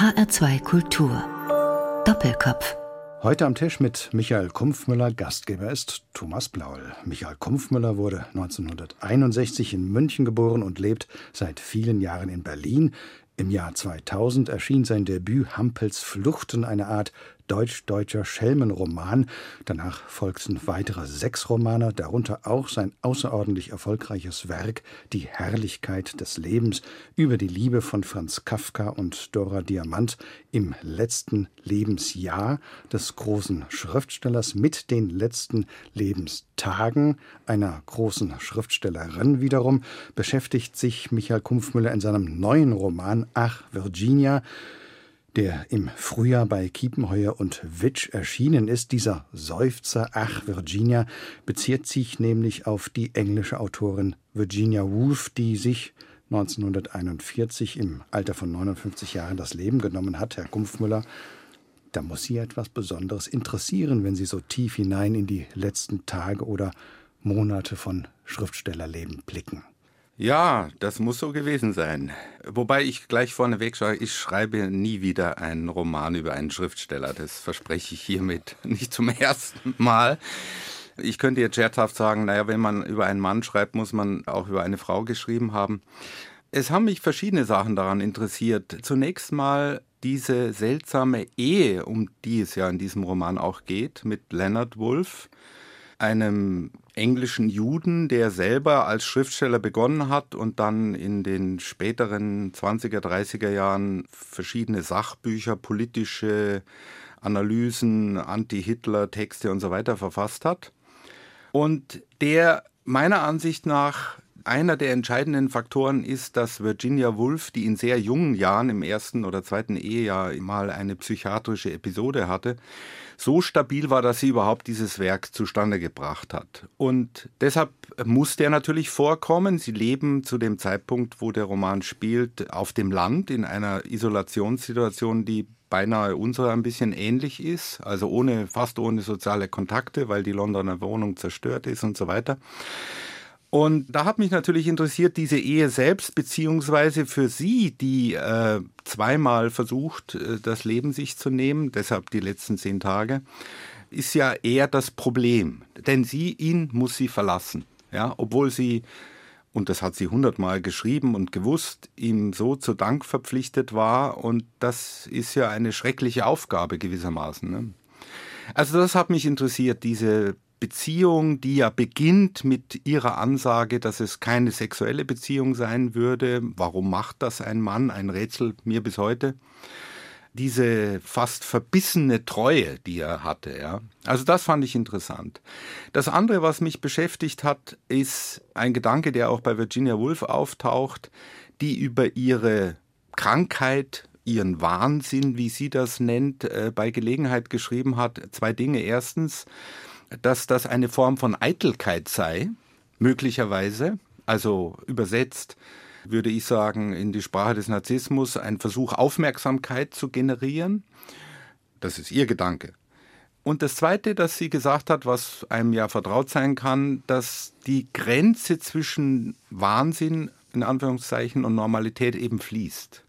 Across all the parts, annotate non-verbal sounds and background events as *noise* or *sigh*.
HR2 Kultur. Doppelkopf. Heute am Tisch mit Michael Kumpfmüller. Gastgeber ist Thomas Blaul. Michael Kumpfmüller wurde 1961 in München geboren und lebt seit vielen Jahren in Berlin. Im Jahr 2000 erschien sein Debüt Hampels Fluchten, eine Art deutsch-deutscher Schelmenroman. Danach folgten weitere sechs Romane, darunter auch sein außerordentlich erfolgreiches Werk Die Herrlichkeit des Lebens über die Liebe von Franz Kafka und Dora Diamant im letzten Lebensjahr des großen Schriftstellers mit den letzten Lebenstagen einer großen Schriftstellerin wiederum beschäftigt sich Michael Kumpfmüller in seinem neuen Roman Ach Virginia der im Frühjahr bei Kiepenheuer und Witsch erschienen ist. Dieser Seufzer Ach Virginia bezieht sich nämlich auf die englische Autorin Virginia Woolf, die sich 1941 im Alter von 59 Jahren das Leben genommen hat. Herr Kumpfmüller, da muss Sie etwas Besonderes interessieren, wenn Sie so tief hinein in die letzten Tage oder Monate von Schriftstellerleben blicken. Ja, das muss so gewesen sein. Wobei ich gleich vorneweg sage, ich schreibe nie wieder einen Roman über einen Schriftsteller. Das verspreche ich hiermit *laughs* nicht zum ersten Mal. Ich könnte jetzt scherzhaft sagen, naja, wenn man über einen Mann schreibt, muss man auch über eine Frau geschrieben haben. Es haben mich verschiedene Sachen daran interessiert. Zunächst mal diese seltsame Ehe, um die es ja in diesem Roman auch geht, mit Leonard Wolf einem englischen Juden, der selber als Schriftsteller begonnen hat und dann in den späteren 20er, 30er Jahren verschiedene Sachbücher, politische Analysen, Anti-Hitler-Texte und so weiter verfasst hat. Und der meiner Ansicht nach einer der entscheidenden Faktoren ist, dass Virginia Woolf, die in sehr jungen Jahren im ersten oder zweiten Ehejahr mal eine psychiatrische Episode hatte, so stabil war, dass sie überhaupt dieses Werk zustande gebracht hat. Und deshalb muss der natürlich vorkommen. Sie leben zu dem Zeitpunkt, wo der Roman spielt, auf dem Land in einer Isolationssituation, die beinahe unserer ein bisschen ähnlich ist, also ohne, fast ohne soziale Kontakte, weil die Londoner Wohnung zerstört ist und so weiter. Und da hat mich natürlich interessiert, diese Ehe selbst, beziehungsweise für sie, die äh, zweimal versucht, äh, das Leben sich zu nehmen, deshalb die letzten zehn Tage, ist ja eher das Problem. Denn sie, ihn muss sie verlassen. Ja, obwohl sie, und das hat sie hundertmal geschrieben und gewusst, ihm so zu Dank verpflichtet war. Und das ist ja eine schreckliche Aufgabe gewissermaßen. Ne? Also das hat mich interessiert, diese Beziehung, die ja beginnt mit ihrer Ansage, dass es keine sexuelle Beziehung sein würde. Warum macht das ein Mann? Ein Rätsel mir bis heute. Diese fast verbissene Treue, die er hatte, ja. Also das fand ich interessant. Das andere, was mich beschäftigt hat, ist ein Gedanke, der auch bei Virginia Woolf auftaucht, die über ihre Krankheit ihren Wahnsinn, wie sie das nennt, äh, bei Gelegenheit geschrieben hat. Zwei Dinge. Erstens, dass das eine Form von Eitelkeit sei, möglicherweise, also übersetzt würde ich sagen, in die Sprache des Narzissmus ein Versuch, Aufmerksamkeit zu generieren. Das ist ihr Gedanke. Und das Zweite, das sie gesagt hat, was einem ja vertraut sein kann, dass die Grenze zwischen Wahnsinn in Anführungszeichen und Normalität eben fließt.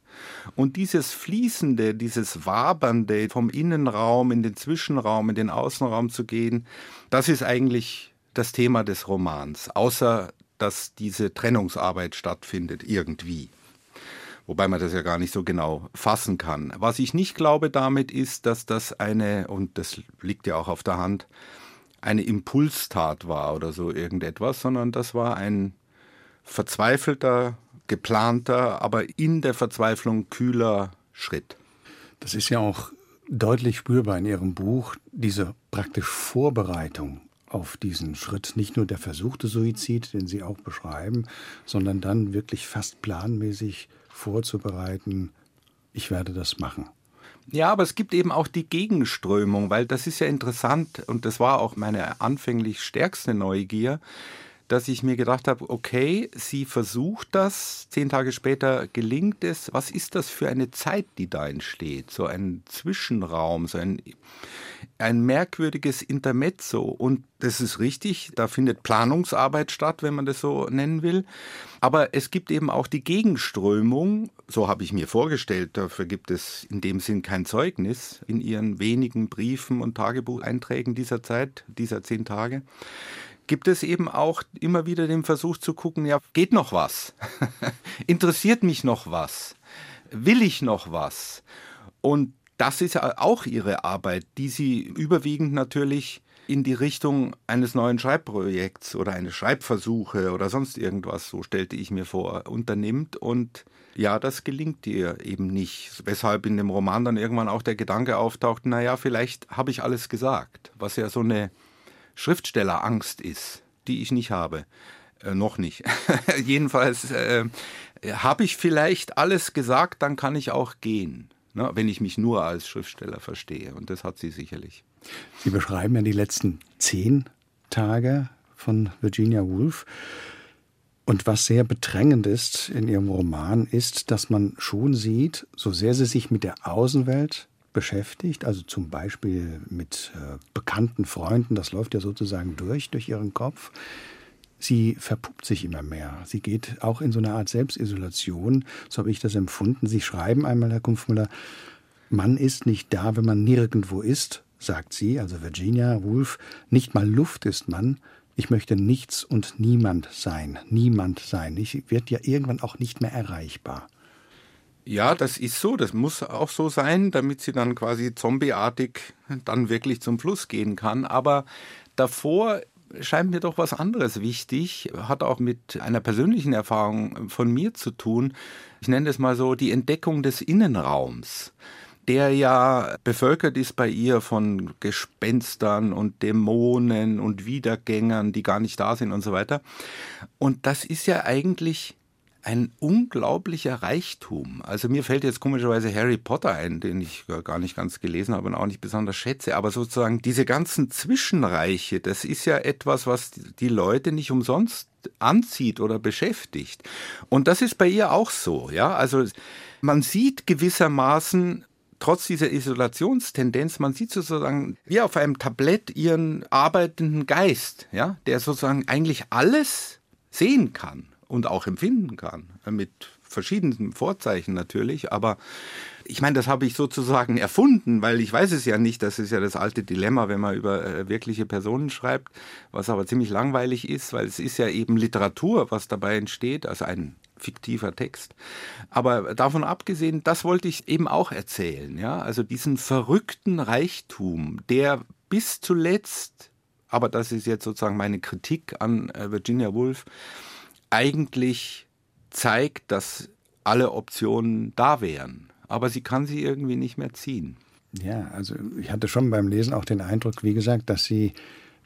Und dieses Fließende, dieses Wabernde vom Innenraum in den Zwischenraum, in den Außenraum zu gehen, das ist eigentlich das Thema des Romans, außer dass diese Trennungsarbeit stattfindet irgendwie. Wobei man das ja gar nicht so genau fassen kann. Was ich nicht glaube damit ist, dass das eine, und das liegt ja auch auf der Hand, eine Impulstat war oder so irgendetwas, sondern das war ein verzweifelter geplanter, aber in der Verzweiflung kühler Schritt. Das ist ja auch deutlich spürbar in Ihrem Buch, diese praktisch Vorbereitung auf diesen Schritt. Nicht nur der versuchte Suizid, den Sie auch beschreiben, sondern dann wirklich fast planmäßig vorzubereiten, ich werde das machen. Ja, aber es gibt eben auch die Gegenströmung, weil das ist ja interessant und das war auch meine anfänglich stärkste Neugier dass ich mir gedacht habe, okay, sie versucht das, zehn Tage später gelingt es. Was ist das für eine Zeit, die da entsteht? So ein Zwischenraum, so ein, ein merkwürdiges Intermezzo. Und das ist richtig, da findet Planungsarbeit statt, wenn man das so nennen will. Aber es gibt eben auch die Gegenströmung, so habe ich mir vorgestellt, dafür gibt es in dem Sinn kein Zeugnis in ihren wenigen Briefen und Tagebucheinträgen dieser Zeit, dieser zehn Tage gibt es eben auch immer wieder den Versuch zu gucken, ja, geht noch was? *laughs* Interessiert mich noch was? Will ich noch was? Und das ist auch ihre Arbeit, die sie überwiegend natürlich in die Richtung eines neuen Schreibprojekts oder eines Schreibversuche oder sonst irgendwas, so stellte ich mir vor, unternimmt. Und ja, das gelingt ihr eben nicht. Weshalb in dem Roman dann irgendwann auch der Gedanke auftaucht, naja, vielleicht habe ich alles gesagt, was ja so eine Schriftstellerangst ist, die ich nicht habe. Äh, noch nicht. *laughs* Jedenfalls äh, habe ich vielleicht alles gesagt, dann kann ich auch gehen, ne, wenn ich mich nur als Schriftsteller verstehe. Und das hat sie sicherlich. Sie beschreiben ja die letzten zehn Tage von Virginia Woolf. Und was sehr bedrängend ist in Ihrem Roman, ist, dass man schon sieht, so sehr sie sich mit der Außenwelt beschäftigt, also zum Beispiel mit äh, bekannten Freunden, das läuft ja sozusagen durch, durch ihren Kopf. Sie verpuppt sich immer mehr. Sie geht auch in so eine Art Selbstisolation, so habe ich das empfunden. Sie schreiben einmal, Herr Kumpfmüller, man ist nicht da, wenn man nirgendwo ist, sagt sie, also Virginia Woolf, nicht mal Luft ist man. Ich möchte nichts und niemand sein, niemand sein. Ich werde ja irgendwann auch nicht mehr erreichbar. Ja, das ist so. Das muss auch so sein, damit sie dann quasi zombieartig dann wirklich zum Fluss gehen kann. Aber davor scheint mir doch was anderes wichtig, hat auch mit einer persönlichen Erfahrung von mir zu tun. Ich nenne es mal so die Entdeckung des Innenraums der ja bevölkert ist bei ihr von Gespenstern und Dämonen und Wiedergängern, die gar nicht da sind und so weiter. Und das ist ja eigentlich ein unglaublicher Reichtum. Also mir fällt jetzt komischerweise Harry Potter ein, den ich gar nicht ganz gelesen habe und auch nicht besonders schätze. Aber sozusagen diese ganzen Zwischenreiche, das ist ja etwas, was die Leute nicht umsonst anzieht oder beschäftigt. Und das ist bei ihr auch so, ja. Also man sieht gewissermaßen trotz dieser Isolationstendenz, man sieht sozusagen wie auf einem Tablett ihren arbeitenden Geist, ja, der sozusagen eigentlich alles sehen kann und auch empfinden kann. Mit verschiedenen Vorzeichen natürlich, aber ich meine, das habe ich sozusagen erfunden, weil ich weiß es ja nicht. Das ist ja das alte Dilemma, wenn man über äh, wirkliche Personen schreibt, was aber ziemlich langweilig ist, weil es ist ja eben Literatur, was dabei entsteht, also ein fiktiver Text. Aber davon abgesehen, das wollte ich eben auch erzählen, ja, also diesen verrückten Reichtum, der bis zuletzt, aber das ist jetzt sozusagen meine Kritik an äh, Virginia Woolf, eigentlich zeigt, dass alle Optionen da wären. Aber sie kann sie irgendwie nicht mehr ziehen. Ja, also ich hatte schon beim Lesen auch den Eindruck, wie gesagt, dass sie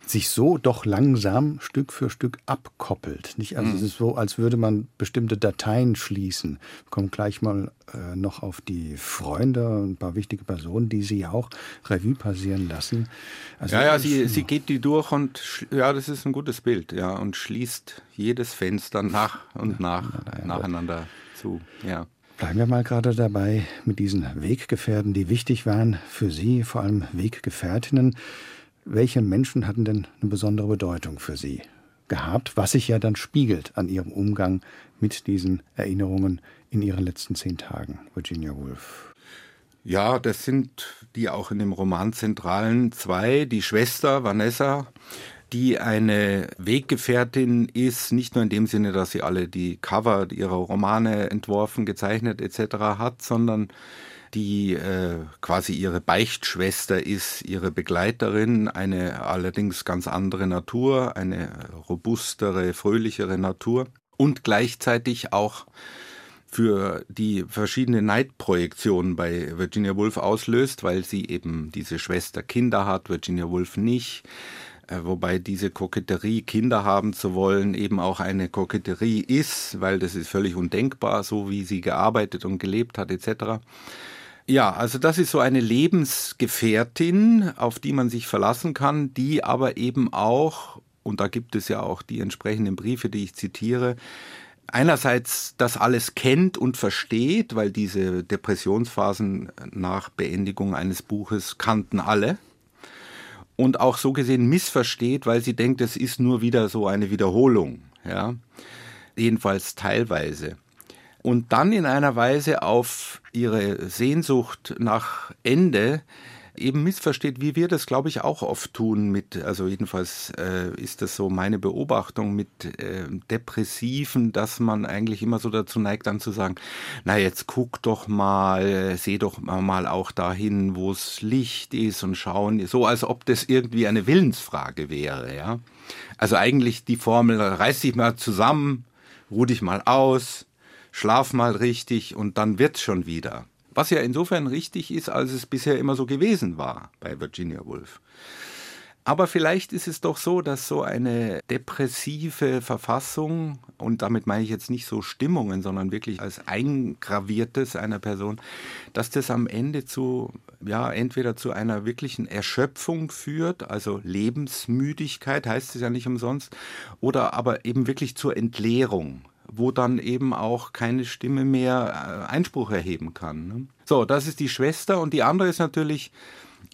sich so doch langsam Stück für Stück abkoppelt. Nicht? Also mhm. es ist so, als würde man bestimmte Dateien schließen. Wir kommen gleich mal äh, noch auf die Freunde und ein paar wichtige Personen, die sie auch Revue passieren lassen. Also ja, ja, sie, sie geht die durch und ja, das ist ein gutes Bild, ja, und schließt jedes Fenster nach und nach ja, nacheinander zu. Ja. Bleiben wir mal gerade dabei mit diesen Weggefährten, die wichtig waren für Sie, vor allem Weggefährtinnen. Welche Menschen hatten denn eine besondere Bedeutung für Sie gehabt, was sich ja dann spiegelt an Ihrem Umgang mit diesen Erinnerungen in Ihren letzten zehn Tagen, Virginia Woolf? Ja, das sind die auch in dem Roman zentralen zwei. Die Schwester Vanessa, die eine Weggefährtin ist, nicht nur in dem Sinne, dass sie alle die Cover ihrer Romane entworfen, gezeichnet etc. hat, sondern die äh, quasi ihre Beichtschwester ist, ihre Begleiterin, eine allerdings ganz andere Natur, eine robustere, fröhlichere Natur und gleichzeitig auch für die verschiedenen Neidprojektionen bei Virginia Woolf auslöst, weil sie eben diese Schwester Kinder hat, Virginia Woolf nicht. Äh, wobei diese Koketterie, Kinder haben zu wollen, eben auch eine Koketterie ist, weil das ist völlig undenkbar, so wie sie gearbeitet und gelebt hat etc. Ja, also das ist so eine Lebensgefährtin, auf die man sich verlassen kann, die aber eben auch und da gibt es ja auch die entsprechenden Briefe, die ich zitiere, einerseits das alles kennt und versteht, weil diese Depressionsphasen nach Beendigung eines Buches kannten alle. Und auch so gesehen missversteht, weil sie denkt, es ist nur wieder so eine Wiederholung, ja. Jedenfalls teilweise. Und dann in einer Weise auf ihre Sehnsucht nach Ende eben missversteht, wie wir das, glaube ich, auch oft tun mit, also jedenfalls äh, ist das so meine Beobachtung mit äh, Depressiven, dass man eigentlich immer so dazu neigt, dann zu sagen, na jetzt guck doch mal, seh doch mal auch dahin, wo es Licht ist und schauen, so als ob das irgendwie eine Willensfrage wäre, ja. Also eigentlich die Formel, reiß dich mal zusammen, ruh dich mal aus, schlaf mal richtig und dann wird's schon wieder. Was ja insofern richtig ist, als es bisher immer so gewesen war bei Virginia Woolf. Aber vielleicht ist es doch so, dass so eine depressive Verfassung, und damit meine ich jetzt nicht so Stimmungen, sondern wirklich als Eingraviertes einer Person, dass das am Ende zu, ja, entweder zu einer wirklichen Erschöpfung führt, also Lebensmüdigkeit heißt es ja nicht umsonst, oder aber eben wirklich zur Entleerung wo dann eben auch keine Stimme mehr äh, Einspruch erheben kann. Ne? So, das ist die Schwester und die andere ist natürlich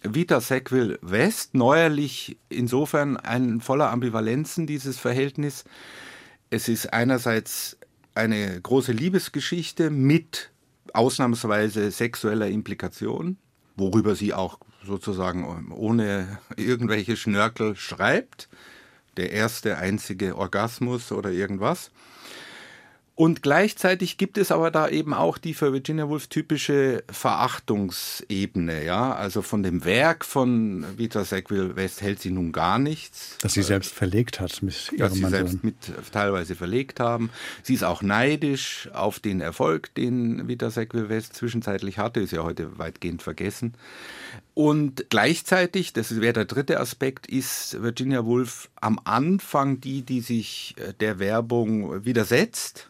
Vita Sackville West, neuerlich insofern ein voller Ambivalenzen dieses Verhältnis. Es ist einerseits eine große Liebesgeschichte mit ausnahmsweise sexueller Implikation, worüber sie auch sozusagen ohne irgendwelche Schnörkel schreibt. Der erste einzige Orgasmus oder irgendwas. Und gleichzeitig gibt es aber da eben auch die für Virginia Woolf typische Verachtungsebene, ja. Also von dem Werk von Vita Sackville West hält sie nun gar nichts. Dass sie selbst verlegt hat mit ihrem Dass sie Mann selbst mit teilweise verlegt haben. Sie ist auch neidisch auf den Erfolg, den Vita Sackville West zwischenzeitlich hatte, ist ja heute weitgehend vergessen. Und gleichzeitig, das wäre der dritte Aspekt, ist Virginia Woolf am Anfang die, die sich äh, der Werbung widersetzt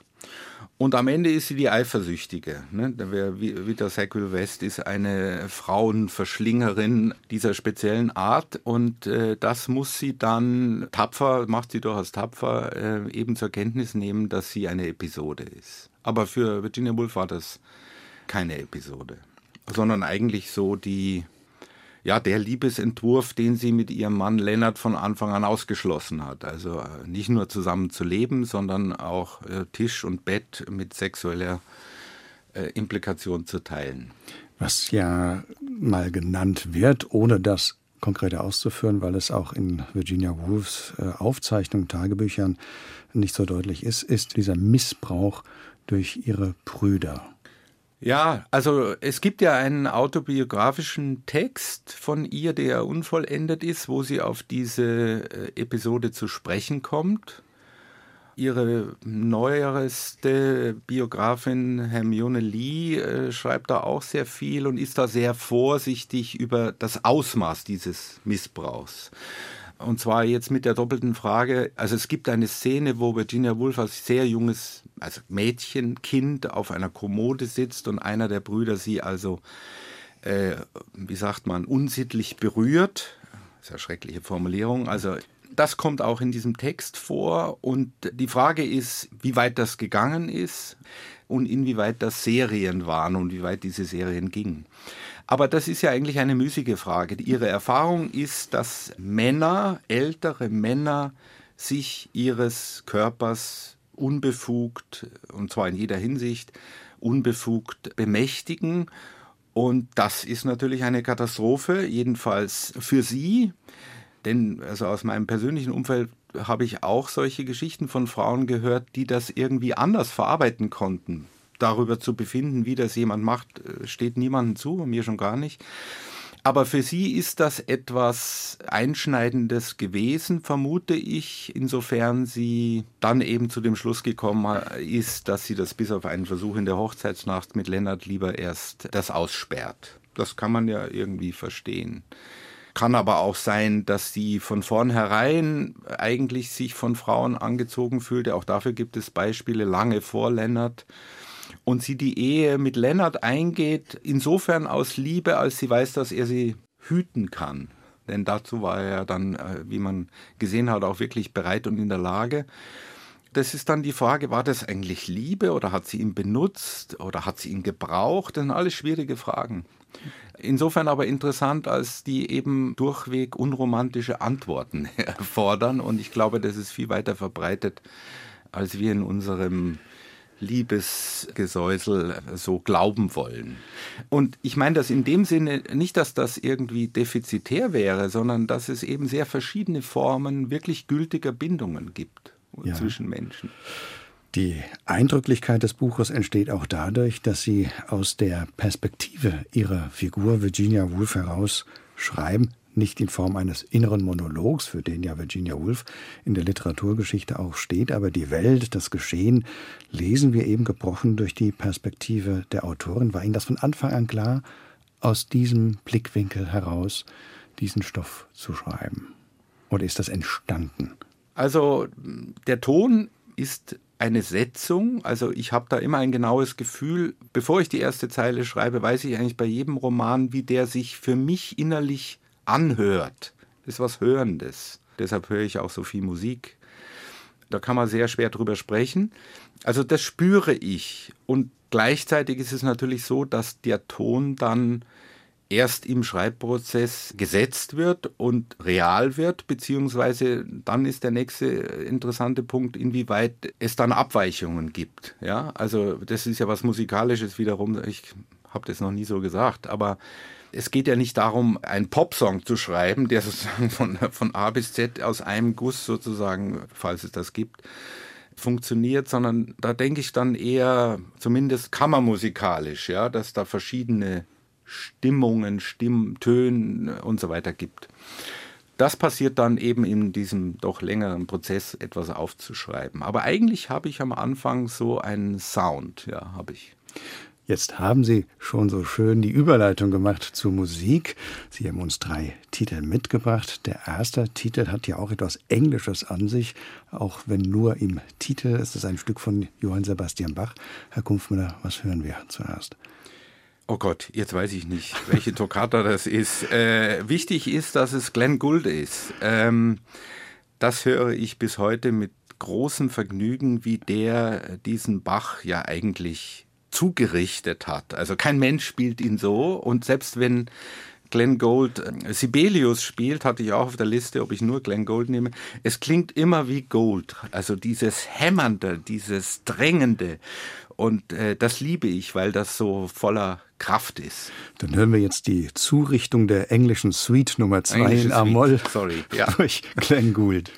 und am Ende ist sie die Eifersüchtige. Ne? Vita Sackville West ist eine Frauenverschlingerin dieser speziellen Art und äh, das muss sie dann tapfer, macht sie durchaus tapfer, äh, eben zur Kenntnis nehmen, dass sie eine Episode ist. Aber für Virginia Woolf war das keine Episode, sondern eigentlich so die ja, der Liebesentwurf, den sie mit ihrem Mann Lennart von Anfang an ausgeschlossen hat. Also äh, nicht nur zusammen zu leben, sondern auch äh, Tisch und Bett mit sexueller äh, Implikation zu teilen. Was ja mal genannt wird, ohne das konkreter auszuführen, weil es auch in Virginia Woolfs Aufzeichnungen, Tagebüchern nicht so deutlich ist, ist dieser Missbrauch durch ihre Brüder. Ja, also es gibt ja einen autobiografischen Text von ihr, der unvollendet ist, wo sie auf diese äh, Episode zu sprechen kommt. Ihre neuerste Biografin Hermione Lee äh, schreibt da auch sehr viel und ist da sehr vorsichtig über das Ausmaß dieses Missbrauchs. Und zwar jetzt mit der doppelten Frage. Also es gibt eine Szene, wo Virginia Woolf als sehr junges, also Mädchen, Kind auf einer Kommode sitzt und einer der Brüder sie also, äh, wie sagt man, unsittlich berührt. Das ist ja schreckliche Formulierung. Also das kommt auch in diesem Text vor und die Frage ist, wie weit das gegangen ist und inwieweit das Serien waren und wie weit diese Serien gingen. Aber das ist ja eigentlich eine müßige Frage. Ihre Erfahrung ist, dass Männer, ältere Männer, sich ihres Körpers unbefugt, und zwar in jeder Hinsicht, unbefugt bemächtigen. Und das ist natürlich eine Katastrophe, jedenfalls für sie. Denn also aus meinem persönlichen Umfeld habe ich auch solche Geschichten von Frauen gehört, die das irgendwie anders verarbeiten konnten darüber zu befinden, wie das jemand macht, äh, steht niemandem zu, mir schon gar nicht. Aber für sie ist das etwas Einschneidendes gewesen, vermute ich, insofern sie dann eben zu dem Schluss gekommen ist, dass sie das bis auf einen Versuch in der Hochzeitsnacht mit Lennart lieber erst das aussperrt. Das kann man ja irgendwie verstehen. Kann aber auch sein, dass sie von vornherein eigentlich sich von Frauen angezogen fühlte. Auch dafür gibt es Beispiele lange vor Lennart und sie die Ehe mit Lennart eingeht, insofern aus Liebe, als sie weiß, dass er sie hüten kann. Denn dazu war er dann, äh, wie man gesehen hat, auch wirklich bereit und in der Lage. Das ist dann die Frage, war das eigentlich Liebe oder hat sie ihn benutzt oder hat sie ihn gebraucht? Das sind alles schwierige Fragen. Insofern aber interessant, als die eben durchweg unromantische Antworten *laughs* erfordern. Und ich glaube, das ist viel weiter verbreitet, als wir in unserem Liebesgesäusel so glauben wollen. Und ich meine das in dem Sinne nicht, dass das irgendwie defizitär wäre, sondern dass es eben sehr verschiedene Formen wirklich gültiger Bindungen gibt ja. zwischen Menschen. Die Eindrücklichkeit des Buches entsteht auch dadurch, dass Sie aus der Perspektive Ihrer Figur Virginia Woolf heraus schreiben, nicht in Form eines inneren Monologs, für den ja Virginia Woolf in der Literaturgeschichte auch steht, aber die Welt, das Geschehen lesen wir eben gebrochen durch die Perspektive der Autorin. War Ihnen das von Anfang an klar, aus diesem Blickwinkel heraus diesen Stoff zu schreiben? Oder ist das entstanden? Also der Ton ist eine Setzung. Also ich habe da immer ein genaues Gefühl. Bevor ich die erste Zeile schreibe, weiß ich eigentlich bei jedem Roman, wie der sich für mich innerlich anhört. Ist was Hörendes. Deshalb höre ich auch so viel Musik. Da kann man sehr schwer drüber sprechen. Also das spüre ich. Und gleichzeitig ist es natürlich so, dass der Ton dann erst im Schreibprozess gesetzt wird und real wird, beziehungsweise dann ist der nächste interessante Punkt, inwieweit es dann Abweichungen gibt. Ja, also das ist ja was Musikalisches wiederum. Ich habe das noch nie so gesagt, aber es geht ja nicht darum, einen Popsong zu schreiben, der sozusagen von, von A bis Z aus einem Guss sozusagen, falls es das gibt, funktioniert, sondern da denke ich dann eher zumindest kammermusikalisch, ja, dass da verschiedene Stimmungen, Stimmtönen und so weiter gibt. Das passiert dann eben in diesem doch längeren Prozess, etwas aufzuschreiben. Aber eigentlich habe ich am Anfang so einen Sound, ja, habe ich. Jetzt haben Sie schon so schön die Überleitung gemacht zur Musik. Sie haben uns drei Titel mitgebracht. Der erste Titel hat ja auch etwas Englisches an sich, auch wenn nur im Titel ist es ein Stück von Johann Sebastian Bach. Herr Kumpfmüller, was hören wir zuerst? Oh Gott, jetzt weiß ich nicht, welche *laughs* Toccata das ist. Äh, wichtig ist, dass es Glenn Gould ist. Ähm, das höre ich bis heute mit großem Vergnügen, wie der diesen Bach ja eigentlich zugerichtet hat. Also kein Mensch spielt ihn so und selbst wenn Glenn Gould äh, Sibelius spielt, hatte ich auch auf der Liste, ob ich nur Glenn Gould nehme. Es klingt immer wie Gold. Also dieses Hämmernde, dieses Drängende. Und äh, das liebe ich, weil das so voller Kraft ist. Dann hören wir jetzt die Zurichtung der englischen Suite Nummer 2 in A-Moll *laughs* ja. durch Glenn Gould.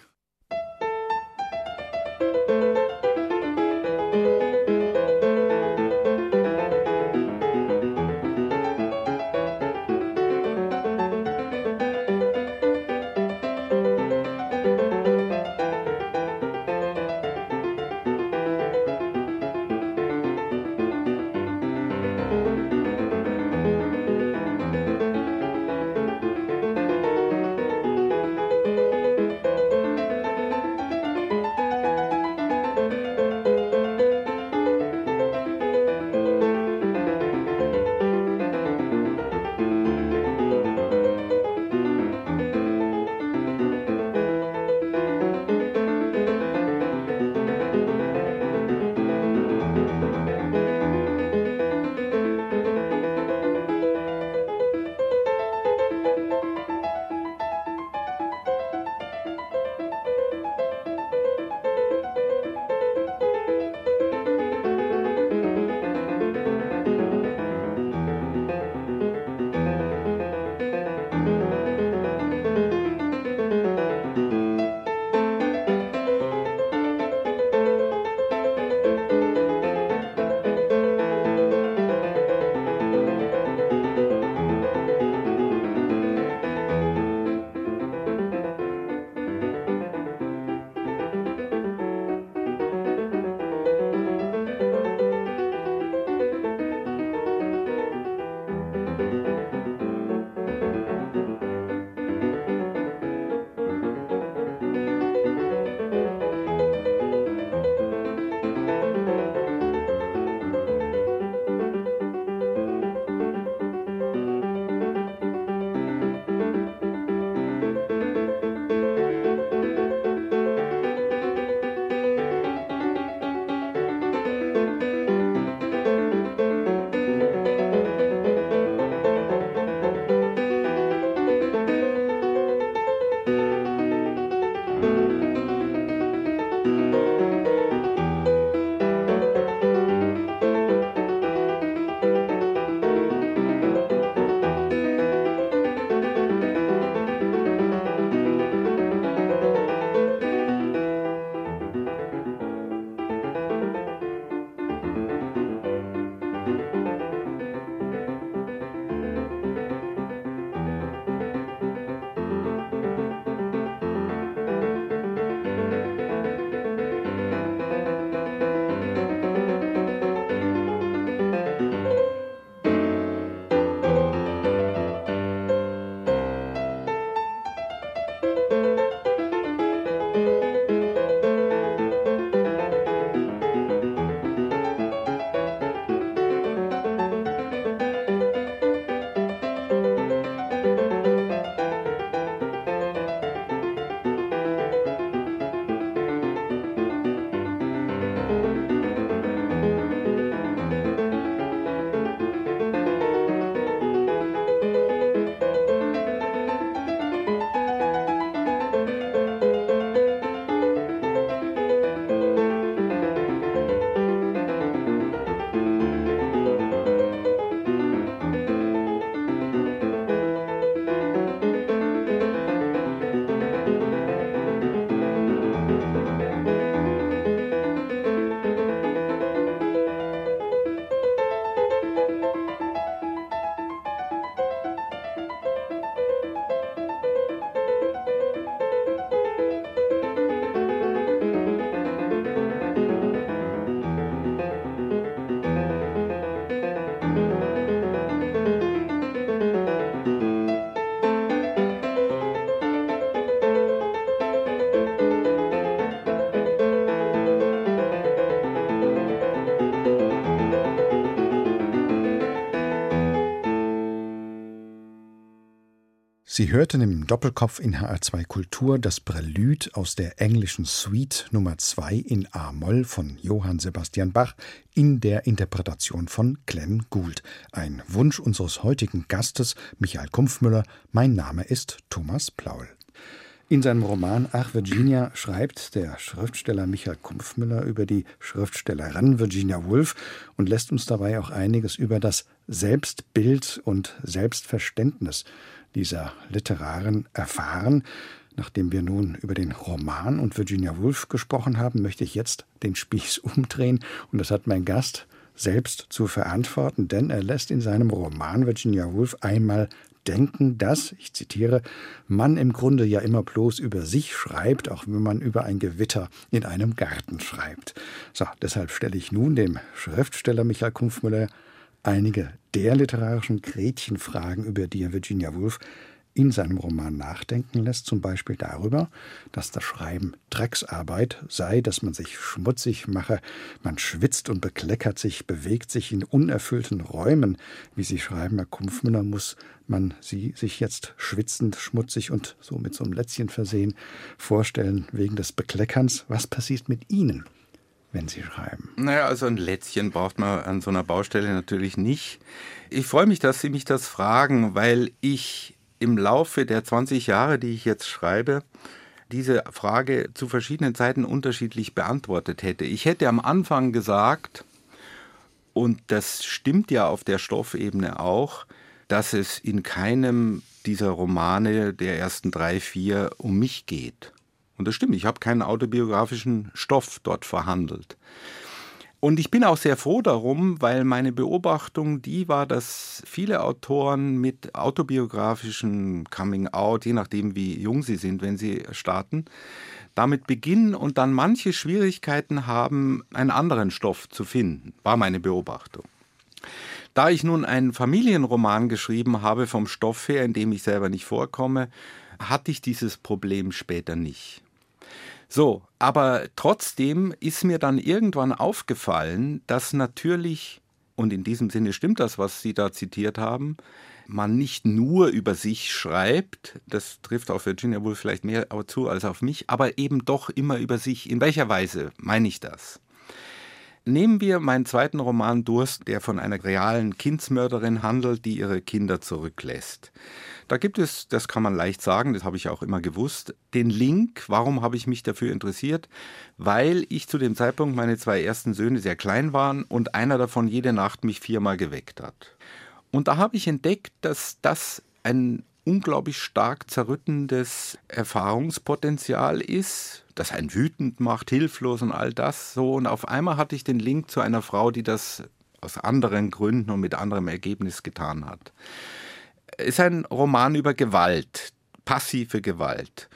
Sie hörten im Doppelkopf in HR2 Kultur das Prälude aus der englischen Suite Nummer 2 in A-Moll von Johann Sebastian Bach in der Interpretation von Glenn Gould. Ein Wunsch unseres heutigen Gastes, Michael Kumpfmüller. Mein Name ist Thomas Plaul. In seinem Roman Ach Virginia schreibt der Schriftsteller Michael Kumpfmüller über die Schriftstellerin Virginia Woolf und lässt uns dabei auch einiges über das Selbstbild und Selbstverständnis dieser Literarin erfahren. Nachdem wir nun über den Roman und Virginia Woolf gesprochen haben, möchte ich jetzt den Spieß *laughs* umdrehen und das hat mein Gast selbst zu verantworten, denn er lässt in seinem Roman Virginia Woolf einmal denken, dass, ich zitiere, man im Grunde ja immer bloß über sich schreibt, auch wenn man über ein Gewitter in einem Garten schreibt. So, deshalb stelle ich nun dem Schriftsteller Michael Kumpfmüller einige der literarischen Gretchenfragen, über die Virginia Woolf in seinem Roman nachdenken lässt, zum Beispiel darüber, dass das Schreiben Drecksarbeit sei, dass man sich schmutzig mache, man schwitzt und bekleckert sich, bewegt sich in unerfüllten Räumen. Wie Sie schreiben, Herr Kumpfmüller, muss man sie sich jetzt schwitzend, schmutzig und so mit so einem Lätzchen versehen vorstellen, wegen des Bekleckerns. Was passiert mit Ihnen? Wenn Sie schreiben? Naja, also ein Lätzchen braucht man an so einer Baustelle natürlich nicht. Ich freue mich, dass Sie mich das fragen, weil ich im Laufe der 20 Jahre, die ich jetzt schreibe, diese Frage zu verschiedenen Zeiten unterschiedlich beantwortet hätte. Ich hätte am Anfang gesagt, und das stimmt ja auf der Stoffebene auch, dass es in keinem dieser Romane der ersten drei, vier um mich geht. Und das stimmt, ich habe keinen autobiografischen Stoff dort verhandelt. Und ich bin auch sehr froh darum, weil meine Beobachtung die war, dass viele Autoren mit autobiografischen Coming Out, je nachdem wie jung sie sind, wenn sie starten, damit beginnen und dann manche Schwierigkeiten haben, einen anderen Stoff zu finden, war meine Beobachtung. Da ich nun einen Familienroman geschrieben habe vom Stoff her, in dem ich selber nicht vorkomme, hatte ich dieses Problem später nicht. So, aber trotzdem ist mir dann irgendwann aufgefallen, dass natürlich, und in diesem Sinne stimmt das, was Sie da zitiert haben, man nicht nur über sich schreibt, das trifft auf Virginia wohl vielleicht mehr zu als auf mich, aber eben doch immer über sich. In welcher Weise meine ich das? Nehmen wir meinen zweiten Roman Durst, der von einer realen Kindsmörderin handelt, die ihre Kinder zurücklässt. Da gibt es, das kann man leicht sagen, das habe ich auch immer gewusst, den Link. Warum habe ich mich dafür interessiert? Weil ich zu dem Zeitpunkt meine zwei ersten Söhne sehr klein waren und einer davon jede Nacht mich viermal geweckt hat. Und da habe ich entdeckt, dass das ein unglaublich stark zerrüttendes Erfahrungspotenzial ist, das einen wütend macht, hilflos und all das so. Und auf einmal hatte ich den Link zu einer Frau, die das aus anderen Gründen und mit anderem Ergebnis getan hat ist ein Roman über Gewalt, passive Gewalt.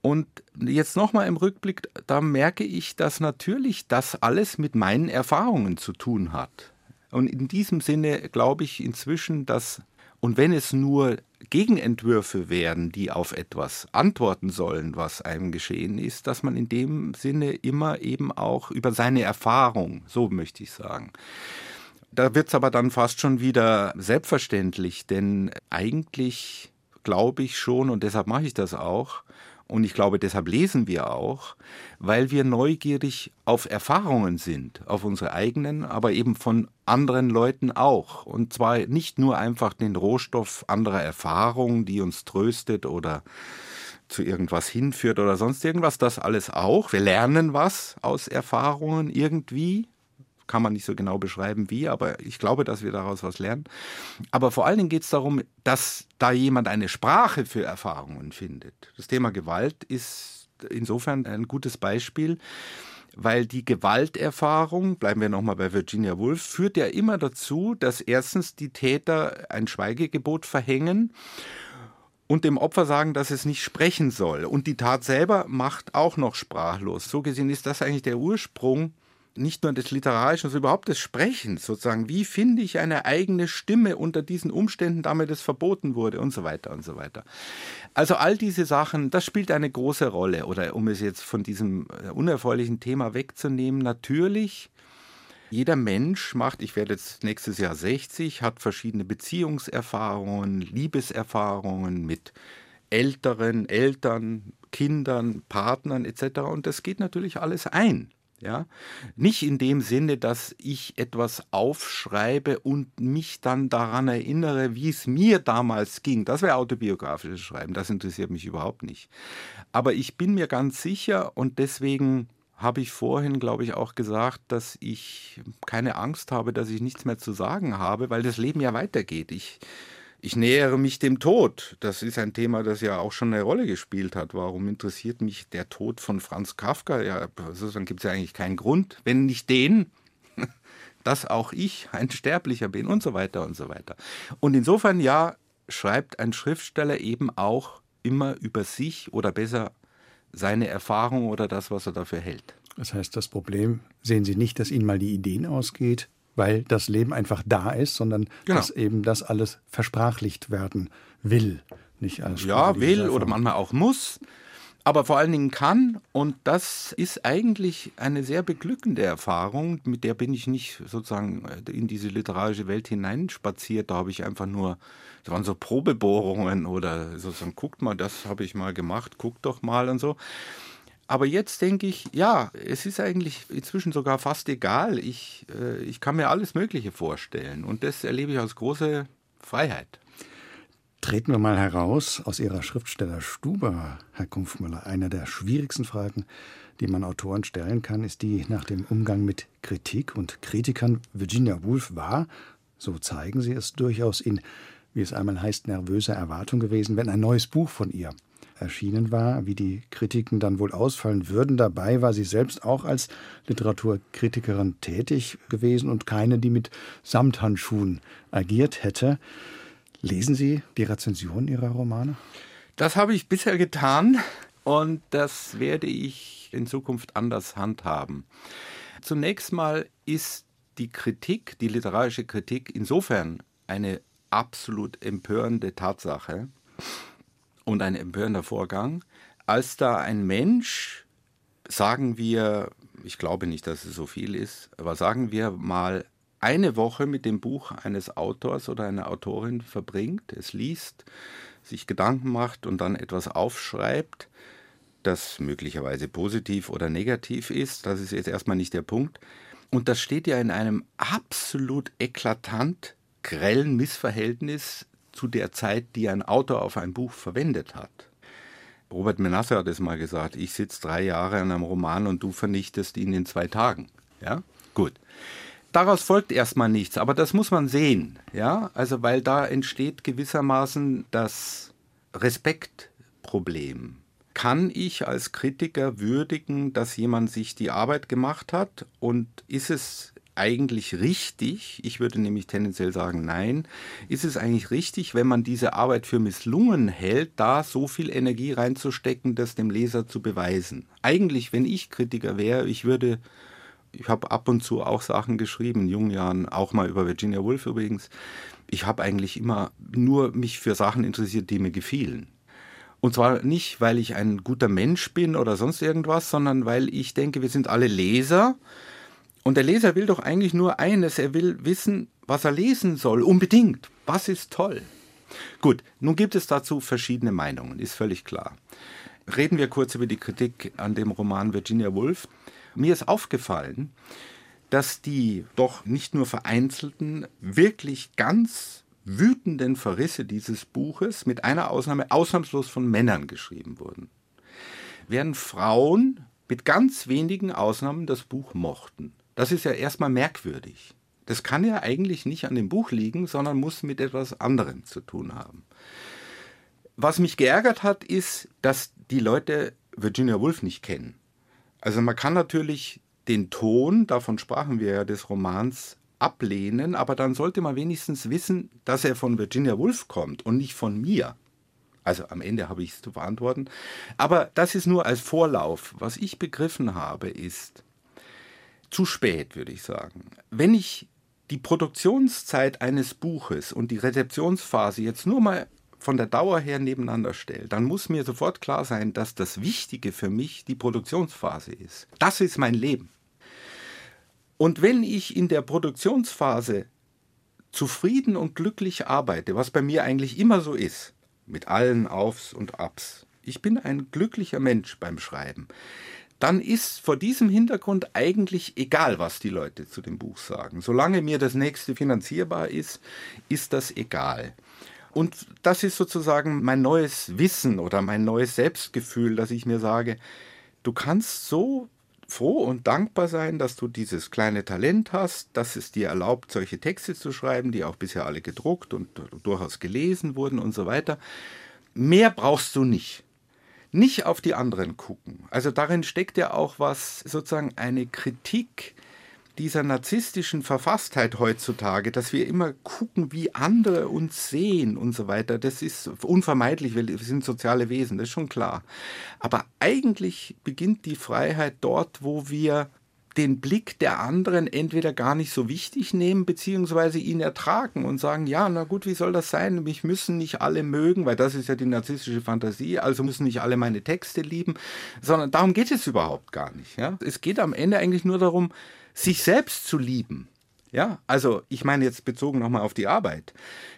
Und jetzt nochmal im Rückblick, da merke ich, dass natürlich das alles mit meinen Erfahrungen zu tun hat. Und in diesem Sinne glaube ich inzwischen, dass, und wenn es nur Gegenentwürfe wären, die auf etwas antworten sollen, was einem geschehen ist, dass man in dem Sinne immer eben auch über seine Erfahrung, so möchte ich sagen, da wird es aber dann fast schon wieder selbstverständlich, denn eigentlich glaube ich schon, und deshalb mache ich das auch, und ich glaube, deshalb lesen wir auch, weil wir neugierig auf Erfahrungen sind, auf unsere eigenen, aber eben von anderen Leuten auch. Und zwar nicht nur einfach den Rohstoff anderer Erfahrungen, die uns tröstet oder zu irgendwas hinführt oder sonst irgendwas, das alles auch. Wir lernen was aus Erfahrungen irgendwie, kann man nicht so genau beschreiben, wie, aber ich glaube, dass wir daraus was lernen. Aber vor allen Dingen geht es darum, dass da jemand eine Sprache für Erfahrungen findet. Das Thema Gewalt ist insofern ein gutes Beispiel weil die Gewalterfahrung, bleiben wir nochmal bei Virginia Woolf, führt ja immer dazu, dass erstens die Täter ein Schweigegebot verhängen und dem Opfer sagen, dass es nicht sprechen soll. Und die Tat selber macht auch noch sprachlos. So gesehen ist das eigentlich der Ursprung nicht nur des Literarischen, sondern überhaupt des Sprechens sozusagen. Wie finde ich eine eigene Stimme unter diesen Umständen, damit es verboten wurde und so weiter und so weiter. Also all diese Sachen, das spielt eine große Rolle. Oder um es jetzt von diesem äh, unerfreulichen Thema wegzunehmen, natürlich Jeder Mensch macht, ich werde jetzt nächstes Jahr 60, hat verschiedene Beziehungserfahrungen, Liebeserfahrungen mit älteren Eltern, Kindern, Partnern etc. Und das geht natürlich alles ein. Ja? Nicht in dem Sinne, dass ich etwas aufschreibe und mich dann daran erinnere, wie es mir damals ging. Das wäre autobiografisches Schreiben, das interessiert mich überhaupt nicht. Aber ich bin mir ganz sicher und deswegen habe ich vorhin, glaube ich, auch gesagt, dass ich keine Angst habe, dass ich nichts mehr zu sagen habe, weil das Leben ja weitergeht. Ich ich nähere mich dem Tod. Das ist ein Thema, das ja auch schon eine Rolle gespielt hat. Warum interessiert mich der Tod von Franz Kafka? Ja, dann gibt es ja eigentlich keinen Grund, wenn nicht den, *laughs* dass auch ich ein Sterblicher bin und so weiter und so weiter. Und insofern, ja, schreibt ein Schriftsteller eben auch immer über sich oder besser seine Erfahrung oder das, was er dafür hält. Das heißt, das Problem sehen Sie nicht, dass Ihnen mal die Ideen ausgeht, weil das Leben einfach da ist, sondern genau. dass eben das alles versprachlicht werden will. Nicht als ja, will oder manchmal auch muss, aber vor allen Dingen kann. Und das ist eigentlich eine sehr beglückende Erfahrung. Mit der bin ich nicht sozusagen in diese literarische Welt hineinspaziert. Da habe ich einfach nur, das waren so Probebohrungen oder sozusagen, guckt mal, das habe ich mal gemacht, guckt doch mal und so. Aber jetzt denke ich, ja, es ist eigentlich inzwischen sogar fast egal. Ich, äh, ich kann mir alles Mögliche vorstellen und das erlebe ich als große Freiheit. Treten wir mal heraus aus Ihrer Schriftstellerstube, Herr Kumpfmüller. Eine der schwierigsten Fragen, die man Autoren stellen kann, ist die nach dem Umgang mit Kritik und Kritikern. Virginia Woolf war, so zeigen Sie es, durchaus in, wie es einmal heißt, nervöser Erwartung gewesen, wenn ein neues Buch von ihr erschienen war, wie die Kritiken dann wohl ausfallen würden. Dabei war sie selbst auch als Literaturkritikerin tätig gewesen und keine, die mit Samthandschuhen agiert hätte. Lesen Sie die Rezension Ihrer Romane? Das habe ich bisher getan und das werde ich in Zukunft anders handhaben. Zunächst mal ist die Kritik, die literarische Kritik insofern eine absolut empörende Tatsache, und ein empörender Vorgang, als da ein Mensch, sagen wir, ich glaube nicht, dass es so viel ist, aber sagen wir mal eine Woche mit dem Buch eines Autors oder einer Autorin verbringt, es liest, sich Gedanken macht und dann etwas aufschreibt, das möglicherweise positiv oder negativ ist, das ist jetzt erstmal nicht der Punkt. Und das steht ja in einem absolut eklatant grellen Missverhältnis zu der Zeit, die ein Autor auf ein Buch verwendet hat. Robert Menasse hat es mal gesagt, ich sitze drei Jahre an einem Roman und du vernichtest ihn in zwei Tagen. Ja, gut. Daraus folgt erstmal nichts, aber das muss man sehen. Ja, also weil da entsteht gewissermaßen das Respektproblem. Kann ich als Kritiker würdigen, dass jemand sich die Arbeit gemacht hat und ist es eigentlich richtig, ich würde nämlich tendenziell sagen nein, ist es eigentlich richtig, wenn man diese Arbeit für misslungen hält, da so viel Energie reinzustecken, das dem Leser zu beweisen. Eigentlich, wenn ich Kritiker wäre, ich würde, ich habe ab und zu auch Sachen geschrieben, in jungen Jahren, auch mal über Virginia Woolf übrigens, ich habe eigentlich immer nur mich für Sachen interessiert, die mir gefielen. Und zwar nicht, weil ich ein guter Mensch bin oder sonst irgendwas, sondern weil ich denke, wir sind alle Leser und der Leser will doch eigentlich nur eines, er will wissen, was er lesen soll, unbedingt. Was ist toll? Gut, nun gibt es dazu verschiedene Meinungen, ist völlig klar. Reden wir kurz über die Kritik an dem Roman Virginia Woolf. Mir ist aufgefallen, dass die doch nicht nur vereinzelten, wirklich ganz wütenden Verrisse dieses Buches mit einer Ausnahme ausnahmslos von Männern geschrieben wurden. Während Frauen mit ganz wenigen Ausnahmen das Buch mochten. Das ist ja erstmal merkwürdig. Das kann ja eigentlich nicht an dem Buch liegen, sondern muss mit etwas anderem zu tun haben. Was mich geärgert hat, ist, dass die Leute Virginia Woolf nicht kennen. Also man kann natürlich den Ton, davon sprachen wir ja, des Romans ablehnen, aber dann sollte man wenigstens wissen, dass er von Virginia Woolf kommt und nicht von mir. Also am Ende habe ich es zu verantworten. Aber das ist nur als Vorlauf. Was ich begriffen habe, ist, zu spät, würde ich sagen. Wenn ich die Produktionszeit eines Buches und die Rezeptionsphase jetzt nur mal von der Dauer her nebeneinander stelle, dann muss mir sofort klar sein, dass das Wichtige für mich die Produktionsphase ist. Das ist mein Leben. Und wenn ich in der Produktionsphase zufrieden und glücklich arbeite, was bei mir eigentlich immer so ist, mit allen Aufs und Abs, ich bin ein glücklicher Mensch beim Schreiben, dann ist vor diesem Hintergrund eigentlich egal, was die Leute zu dem Buch sagen. Solange mir das nächste finanzierbar ist, ist das egal. Und das ist sozusagen mein neues Wissen oder mein neues Selbstgefühl, dass ich mir sage, du kannst so froh und dankbar sein, dass du dieses kleine Talent hast, dass es dir erlaubt, solche Texte zu schreiben, die auch bisher alle gedruckt und durchaus gelesen wurden und so weiter. Mehr brauchst du nicht. Nicht auf die anderen gucken. Also darin steckt ja auch was, sozusagen eine Kritik dieser narzisstischen Verfasstheit heutzutage, dass wir immer gucken, wie andere uns sehen und so weiter, das ist unvermeidlich, wir sind soziale Wesen, das ist schon klar. Aber eigentlich beginnt die Freiheit dort, wo wir den Blick der anderen entweder gar nicht so wichtig nehmen, beziehungsweise ihn ertragen und sagen, ja, na gut, wie soll das sein? Mich müssen nicht alle mögen, weil das ist ja die narzisstische Fantasie, also müssen nicht alle meine Texte lieben, sondern darum geht es überhaupt gar nicht. Ja? Es geht am Ende eigentlich nur darum, sich selbst zu lieben. Ja, also ich meine jetzt bezogen nochmal auf die Arbeit.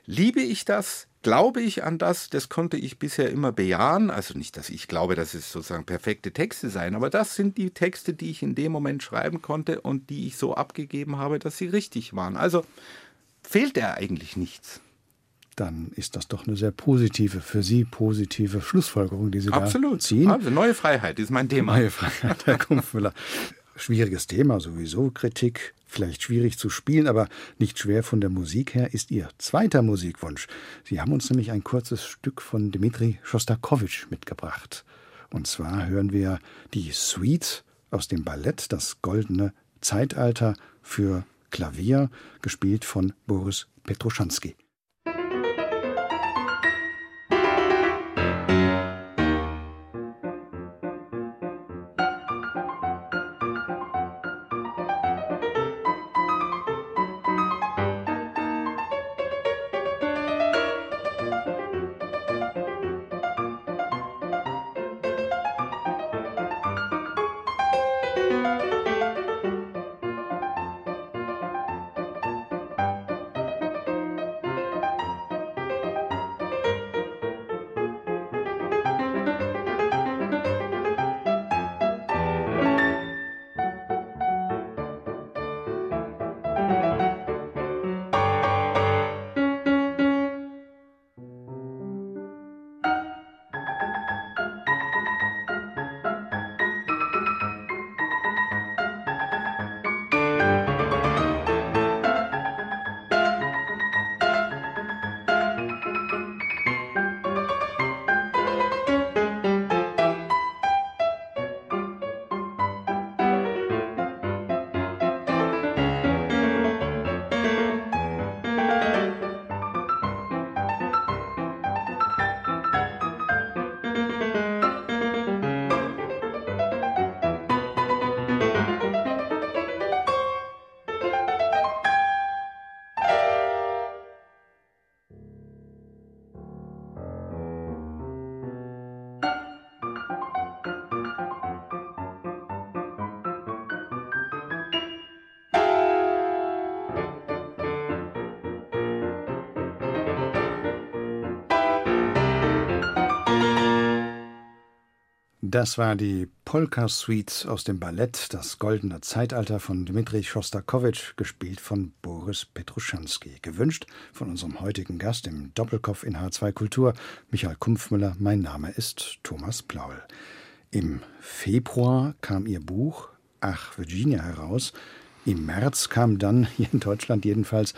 Liebe ich das? Glaube ich an das? Das konnte ich bisher immer bejahen. Also nicht, dass ich glaube, dass es sozusagen perfekte Texte seien, aber das sind die Texte, die ich in dem Moment schreiben konnte und die ich so abgegeben habe, dass sie richtig waren. Also fehlt er eigentlich nichts. Dann ist das doch eine sehr positive, für Sie positive Schlussfolgerung, die Sie Absolut. da ziehen. Also neue Freiheit ist mein Thema. Neue Freiheit, Herr Kumpfmüller. Schwieriges Thema sowieso, Kritik, vielleicht schwierig zu spielen, aber nicht schwer von der Musik her ist Ihr zweiter Musikwunsch. Sie haben uns nämlich ein kurzes Stück von Dmitri Schostakowitsch mitgebracht. Und zwar hören wir die Suite aus dem Ballett Das Goldene Zeitalter für Klavier, gespielt von Boris Petruschanski. Das war die Polka-Suite aus dem Ballett Das Goldene Zeitalter von Dmitri Schostakowitsch, gespielt von Boris Petruschanski. Gewünscht von unserem heutigen Gast im Doppelkopf in H2 Kultur, Michael Kumpfmüller. Mein Name ist Thomas Plaul. Im Februar kam ihr Buch Ach, Virginia heraus. Im März kam dann, *laughs* hier in Deutschland jedenfalls,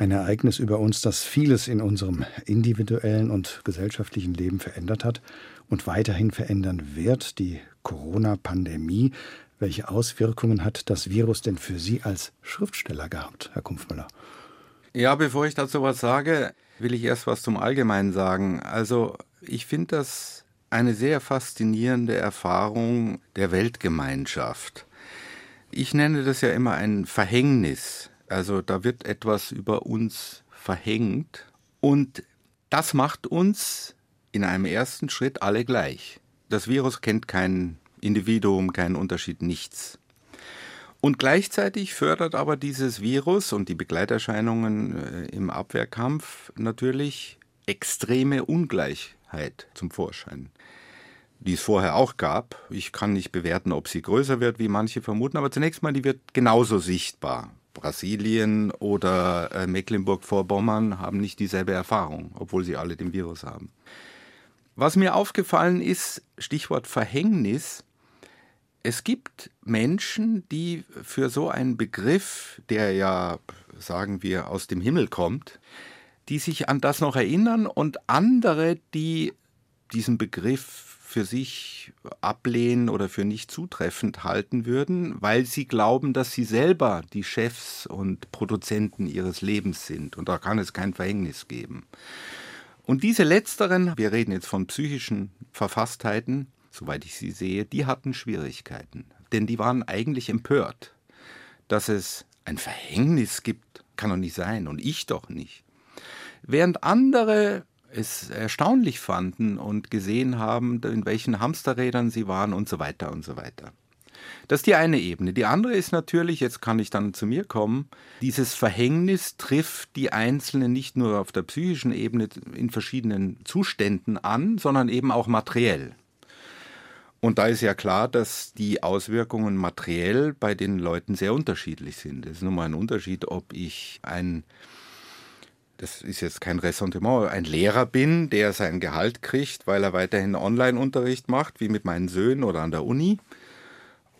ein Ereignis über uns, das vieles in unserem individuellen und gesellschaftlichen Leben verändert hat und weiterhin verändern wird, die Corona-Pandemie. Welche Auswirkungen hat das Virus denn für Sie als Schriftsteller gehabt, Herr Kumpfmüller? Ja, bevor ich dazu was sage, will ich erst was zum Allgemeinen sagen. Also ich finde das eine sehr faszinierende Erfahrung der Weltgemeinschaft. Ich nenne das ja immer ein Verhängnis. Also da wird etwas über uns verhängt und das macht uns in einem ersten Schritt alle gleich. Das Virus kennt kein Individuum, keinen Unterschied, nichts. Und gleichzeitig fördert aber dieses Virus und die Begleiterscheinungen äh, im Abwehrkampf natürlich extreme Ungleichheit zum Vorschein, die es vorher auch gab. Ich kann nicht bewerten, ob sie größer wird, wie manche vermuten, aber zunächst mal, die wird genauso sichtbar. Brasilien oder äh, Mecklenburg-Vorpommern haben nicht dieselbe Erfahrung, obwohl sie alle den Virus haben. Was mir aufgefallen ist, Stichwort Verhängnis, es gibt Menschen, die für so einen Begriff, der ja, sagen wir, aus dem Himmel kommt, die sich an das noch erinnern und andere, die diesen Begriff für sich ablehnen oder für nicht zutreffend halten würden, weil sie glauben, dass sie selber die Chefs und Produzenten ihres Lebens sind. Und da kann es kein Verhängnis geben. Und diese letzteren, wir reden jetzt von psychischen Verfasstheiten, soweit ich sie sehe, die hatten Schwierigkeiten. Denn die waren eigentlich empört. Dass es ein Verhängnis gibt, kann doch nicht sein. Und ich doch nicht. Während andere es erstaunlich fanden und gesehen haben, in welchen Hamsterrädern sie waren und so weiter und so weiter. Das ist die eine Ebene. Die andere ist natürlich, jetzt kann ich dann zu mir kommen, dieses Verhängnis trifft die Einzelnen nicht nur auf der psychischen Ebene in verschiedenen Zuständen an, sondern eben auch materiell. Und da ist ja klar, dass die Auswirkungen materiell bei den Leuten sehr unterschiedlich sind. Es ist nun mal ein Unterschied, ob ich ein, das ist jetzt kein Ressentiment, ein Lehrer bin, der sein Gehalt kriegt, weil er weiterhin Online-Unterricht macht, wie mit meinen Söhnen oder an der Uni,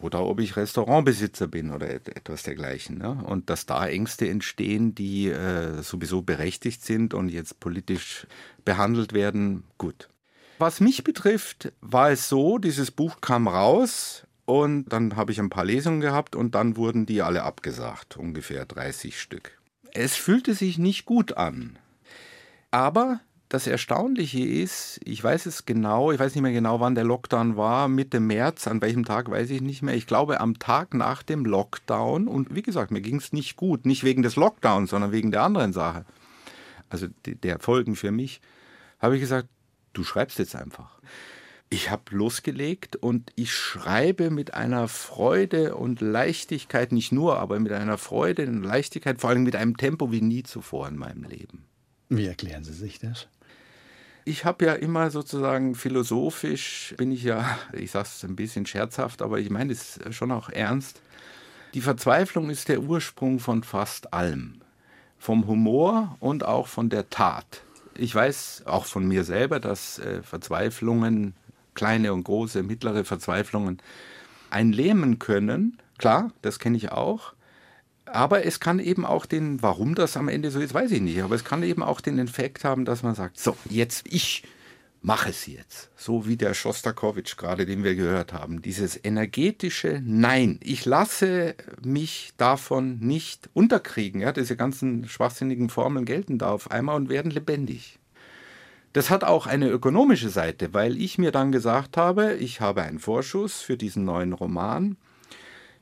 oder ob ich Restaurantbesitzer bin oder etwas dergleichen. Ne? Und dass da Ängste entstehen, die äh, sowieso berechtigt sind und jetzt politisch behandelt werden, gut. Was mich betrifft, war es so, dieses Buch kam raus und dann habe ich ein paar Lesungen gehabt und dann wurden die alle abgesagt, ungefähr 30 Stück. Es fühlte sich nicht gut an. Aber das Erstaunliche ist, ich weiß es genau, ich weiß nicht mehr genau, wann der Lockdown war, Mitte März, an welchem Tag weiß ich nicht mehr. Ich glaube am Tag nach dem Lockdown und wie gesagt, mir ging es nicht gut, nicht wegen des Lockdowns, sondern wegen der anderen Sache, also der Folgen für mich, habe ich gesagt, du schreibst jetzt einfach. Ich habe losgelegt und ich schreibe mit einer Freude und Leichtigkeit, nicht nur, aber mit einer Freude und Leichtigkeit, vor allem mit einem Tempo wie nie zuvor in meinem Leben. Wie erklären Sie sich das? Ich habe ja immer sozusagen philosophisch, bin ich ja, ich sage es ein bisschen scherzhaft, aber ich meine es schon auch ernst. Die Verzweiflung ist der Ursprung von fast allem. Vom Humor und auch von der Tat ich weiß auch von mir selber, dass äh, Verzweiflungen, kleine und große, mittlere Verzweiflungen, ein lähmen können. Klar, das kenne ich auch. Aber es kann eben auch den, warum das am Ende so ist, weiß ich nicht, aber es kann eben auch den Effekt haben, dass man sagt, so, jetzt ich mach es jetzt. So wie der Schostakowitsch gerade, den wir gehört haben. Dieses energetische Nein. Ich lasse mich davon nicht unterkriegen. Ja, diese ganzen schwachsinnigen Formeln gelten da auf einmal und werden lebendig. Das hat auch eine ökonomische Seite, weil ich mir dann gesagt habe, ich habe einen Vorschuss für diesen neuen Roman.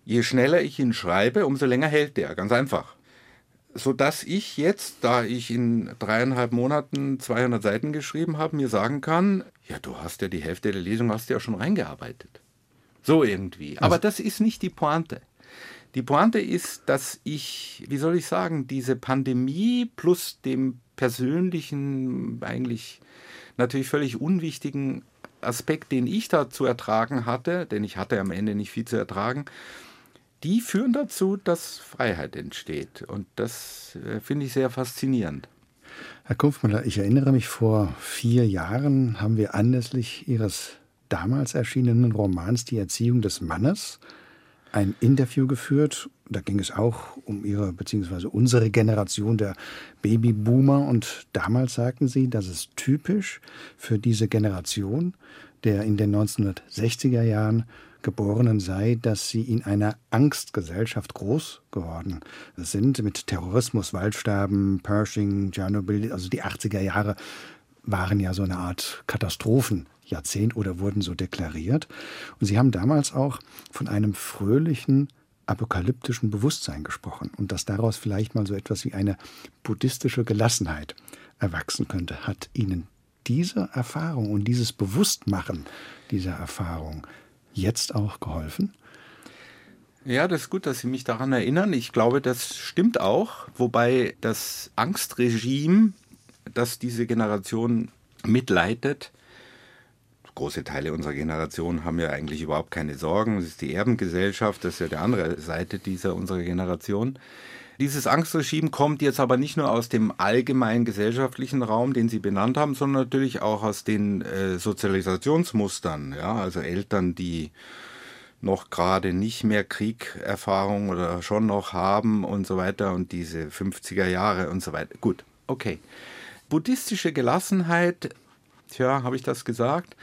Je schneller ich ihn schreibe, umso länger hält der. Ganz einfach sodass ich jetzt, da ich in dreieinhalb Monaten 200 Seiten geschrieben habe, mir sagen kann, ja, du hast ja die Hälfte der Lesung hast ja schon reingearbeitet. So irgendwie. Aber das ist nicht die Pointe. Die Pointe ist, dass ich, wie soll ich sagen, diese Pandemie plus dem persönlichen, eigentlich natürlich völlig unwichtigen Aspekt, den ich da zu ertragen hatte, denn ich hatte am Ende nicht viel zu ertragen, die führen dazu, dass Freiheit entsteht. Und das äh, finde ich sehr faszinierend. Herr Kumpfmüller, ich erinnere mich, vor vier Jahren haben wir anlässlich Ihres damals erschienenen Romans Die Erziehung des Mannes ein Interview geführt. Da ging es auch um Ihre bzw. unsere Generation der Babyboomer. Und damals sagten Sie, dass es typisch für diese Generation der in den 1960er Jahren Geborenen sei, dass sie in einer Angstgesellschaft groß geworden sind, mit Terrorismus, Waldsterben, Pershing, Tschernobyl, also die 80er Jahre waren ja so eine Art Katastrophenjahrzehnt oder wurden so deklariert. Und sie haben damals auch von einem fröhlichen, apokalyptischen Bewusstsein gesprochen und dass daraus vielleicht mal so etwas wie eine buddhistische Gelassenheit erwachsen könnte. Hat Ihnen diese Erfahrung und dieses Bewusstmachen dieser Erfahrung jetzt auch geholfen? Ja, das ist gut, dass Sie mich daran erinnern. Ich glaube, das stimmt auch. Wobei das Angstregime, das diese Generation mitleitet, große Teile unserer Generation haben ja eigentlich überhaupt keine Sorgen. Das ist die Erbengesellschaft, das ist ja die andere Seite dieser unserer Generation. Dieses Angstregime kommt jetzt aber nicht nur aus dem allgemeinen gesellschaftlichen Raum, den Sie benannt haben, sondern natürlich auch aus den äh, Sozialisationsmustern. Ja? Also Eltern, die noch gerade nicht mehr Kriegerfahrung oder schon noch haben und so weiter und diese 50er Jahre und so weiter. Gut, okay. Buddhistische Gelassenheit, tja, habe ich das gesagt?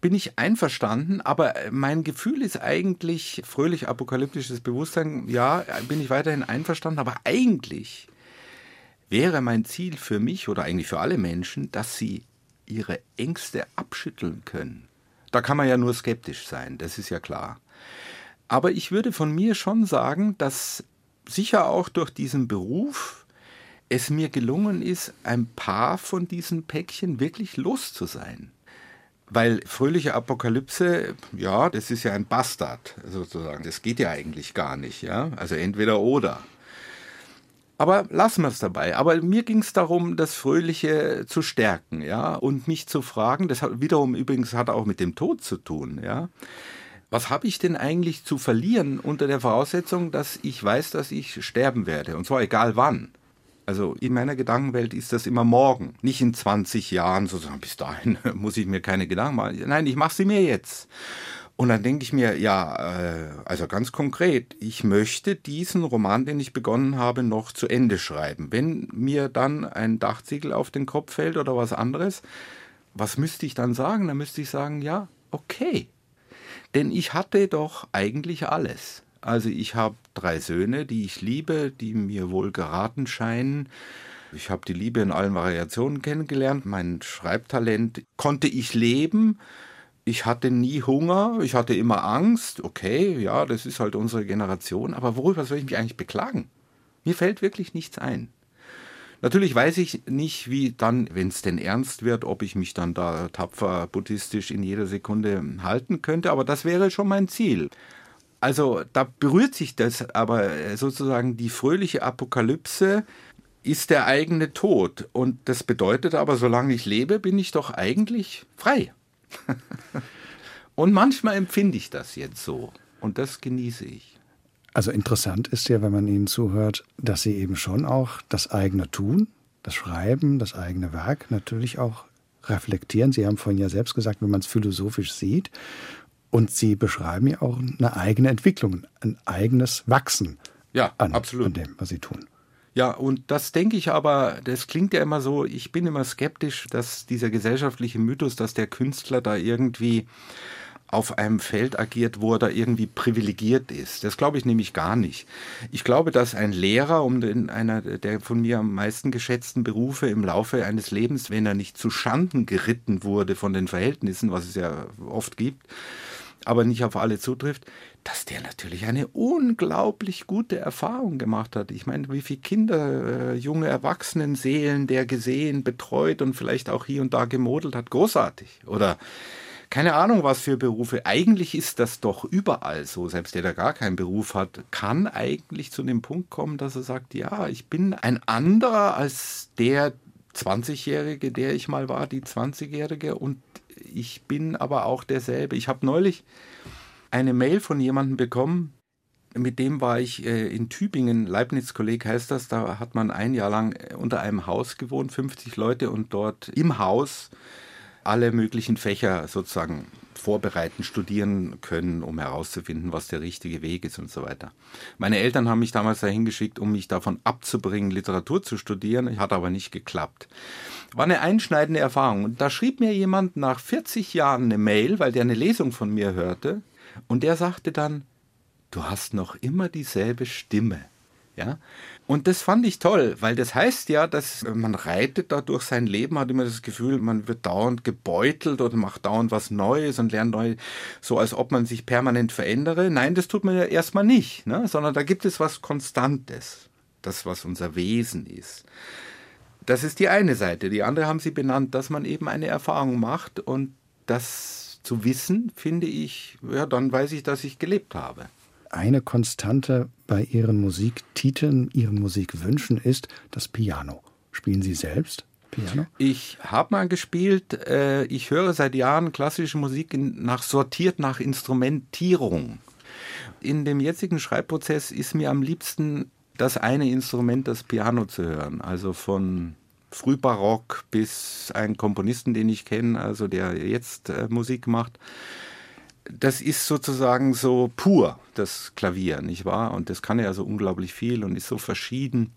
Bin ich einverstanden, aber mein Gefühl ist eigentlich fröhlich apokalyptisches Bewusstsein. Ja, bin ich weiterhin einverstanden, aber eigentlich wäre mein Ziel für mich oder eigentlich für alle Menschen, dass sie ihre Ängste abschütteln können. Da kann man ja nur skeptisch sein, das ist ja klar. Aber ich würde von mir schon sagen, dass sicher auch durch diesen Beruf es mir gelungen ist, ein paar von diesen Päckchen wirklich los zu sein. Weil fröhliche Apokalypse, ja, das ist ja ein Bastard sozusagen. Das geht ja eigentlich gar nicht, ja. Also entweder oder. Aber lassen wir es dabei. Aber mir ging es darum, das Fröhliche zu stärken, ja, und mich zu fragen, das hat wiederum übrigens hat auch mit dem Tod zu tun, ja. Was habe ich denn eigentlich zu verlieren unter der Voraussetzung, dass ich weiß, dass ich sterben werde? Und zwar egal wann. Also in meiner Gedankenwelt ist das immer morgen, nicht in 20 Jahren, sozusagen bis dahin *laughs* muss ich mir keine Gedanken machen. Nein, ich mache sie mir jetzt. Und dann denke ich mir, ja, äh, also ganz konkret, ich möchte diesen Roman, den ich begonnen habe, noch zu Ende schreiben. Wenn mir dann ein Dachziegel auf den Kopf fällt oder was anderes, was müsste ich dann sagen? Dann müsste ich sagen, ja, okay. Denn ich hatte doch eigentlich alles. Also ich habe drei Söhne, die ich liebe, die mir wohl geraten scheinen. Ich habe die Liebe in allen Variationen kennengelernt. Mein Schreibtalent konnte ich leben ich hatte nie Hunger, ich hatte immer Angst. Okay, ja, das ist halt unsere Generation. Aber worüber soll ich mich eigentlich beklagen? Mir fällt wirklich nichts ein. Natürlich weiß ich nicht, wie dann, wenn es denn ernst wird, ob ich mich dann da tapfer buddhistisch in jeder Sekunde halten könnte, aber das wäre schon mein Ziel. Also da berührt sich das, aber sozusagen die fröhliche Apokalypse ist der eigene Tod. Und das bedeutet aber, solange ich lebe, bin ich doch eigentlich frei. *laughs* Und manchmal empfinde ich das jetzt so. Und das genieße ich. Also interessant ist ja, wenn man Ihnen zuhört, dass Sie eben schon auch das eigene Tun, das Schreiben, das eigene Werk natürlich auch reflektieren. Sie haben vorhin ja selbst gesagt, wenn man es philosophisch sieht. Und Sie beschreiben ja auch eine eigene Entwicklung, ein eigenes Wachsen ja, an, absolut. an dem, was Sie tun. Ja, und das denke ich aber, das klingt ja immer so, ich bin immer skeptisch, dass dieser gesellschaftliche Mythos, dass der Künstler da irgendwie auf einem Feld agiert, wo er da irgendwie privilegiert ist. Das glaube ich nämlich gar nicht. Ich glaube, dass ein Lehrer, um den, einer der von mir am meisten geschätzten Berufe im Laufe eines Lebens, wenn er nicht zu Schanden geritten wurde von den Verhältnissen, was es ja oft gibt, aber nicht auf alle zutrifft, dass der natürlich eine unglaublich gute Erfahrung gemacht hat. Ich meine, wie viele Kinder, äh, junge Erwachsenenseelen der gesehen, betreut und vielleicht auch hier und da gemodelt hat. Großartig. Oder keine Ahnung, was für Berufe. Eigentlich ist das doch überall so. Selbst der, der gar keinen Beruf hat, kann eigentlich zu dem Punkt kommen, dass er sagt, ja, ich bin ein anderer als der 20-Jährige, der ich mal war, die 20-Jährige und ich bin aber auch derselbe. Ich habe neulich eine Mail von jemandem bekommen, mit dem war ich äh, in Tübingen, Leibniz-Kolleg heißt das, da hat man ein Jahr lang äh, unter einem Haus gewohnt, 50 Leute und dort im Haus alle möglichen Fächer sozusagen vorbereiten, studieren können, um herauszufinden, was der richtige Weg ist und so weiter. Meine Eltern haben mich damals dahin geschickt, um mich davon abzubringen, Literatur zu studieren, hat aber nicht geklappt. War eine einschneidende Erfahrung. Und da schrieb mir jemand nach 40 Jahren eine Mail, weil der eine Lesung von mir hörte, und der sagte dann, du hast noch immer dieselbe Stimme. Ja? Und das fand ich toll, weil das heißt ja, dass man reitet da durch sein Leben, hat immer das Gefühl, man wird dauernd gebeutelt oder macht dauernd was Neues und lernt neu, so als ob man sich permanent verändere. Nein, das tut man ja erstmal nicht, ne? sondern da gibt es was Konstantes, das, was unser Wesen ist. Das ist die eine Seite. Die andere haben Sie benannt, dass man eben eine Erfahrung macht und das zu wissen, finde ich, ja, dann weiß ich, dass ich gelebt habe. Eine Konstante bei Ihren Musiktiteln, Ihren Musikwünschen ist das Piano. Spielen Sie selbst? Piano? Ich habe mal gespielt. Äh, ich höre seit Jahren klassische Musik nach sortiert nach Instrumentierung. In dem jetzigen Schreibprozess ist mir am liebsten das eine Instrument, das Piano zu hören. Also von Frühbarock bis einen Komponisten, den ich kenne, also der jetzt äh, Musik macht. Das ist sozusagen so pur, das Klavier, nicht wahr? Und das kann ja so unglaublich viel und ist so verschieden.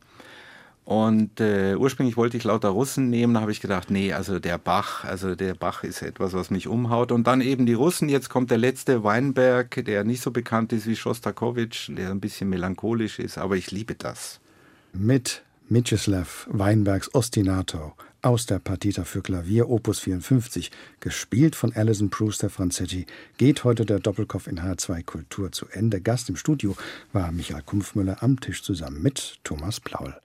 Und äh, ursprünglich wollte ich lauter Russen nehmen, da habe ich gedacht, nee, also der Bach, also der Bach ist etwas, was mich umhaut. Und dann eben die Russen, jetzt kommt der letzte Weinberg, der nicht so bekannt ist wie Schostakowitsch, der ein bisschen melancholisch ist, aber ich liebe das. Mit Mieczysław Weinbergs Ostinato aus der Partita für Klavier Opus 54, gespielt von Alison Brewster Franzetti, geht heute der Doppelkopf in H2 Kultur zu Ende. Gast im Studio war Michael Kumpfmüller am Tisch zusammen mit Thomas Plaul.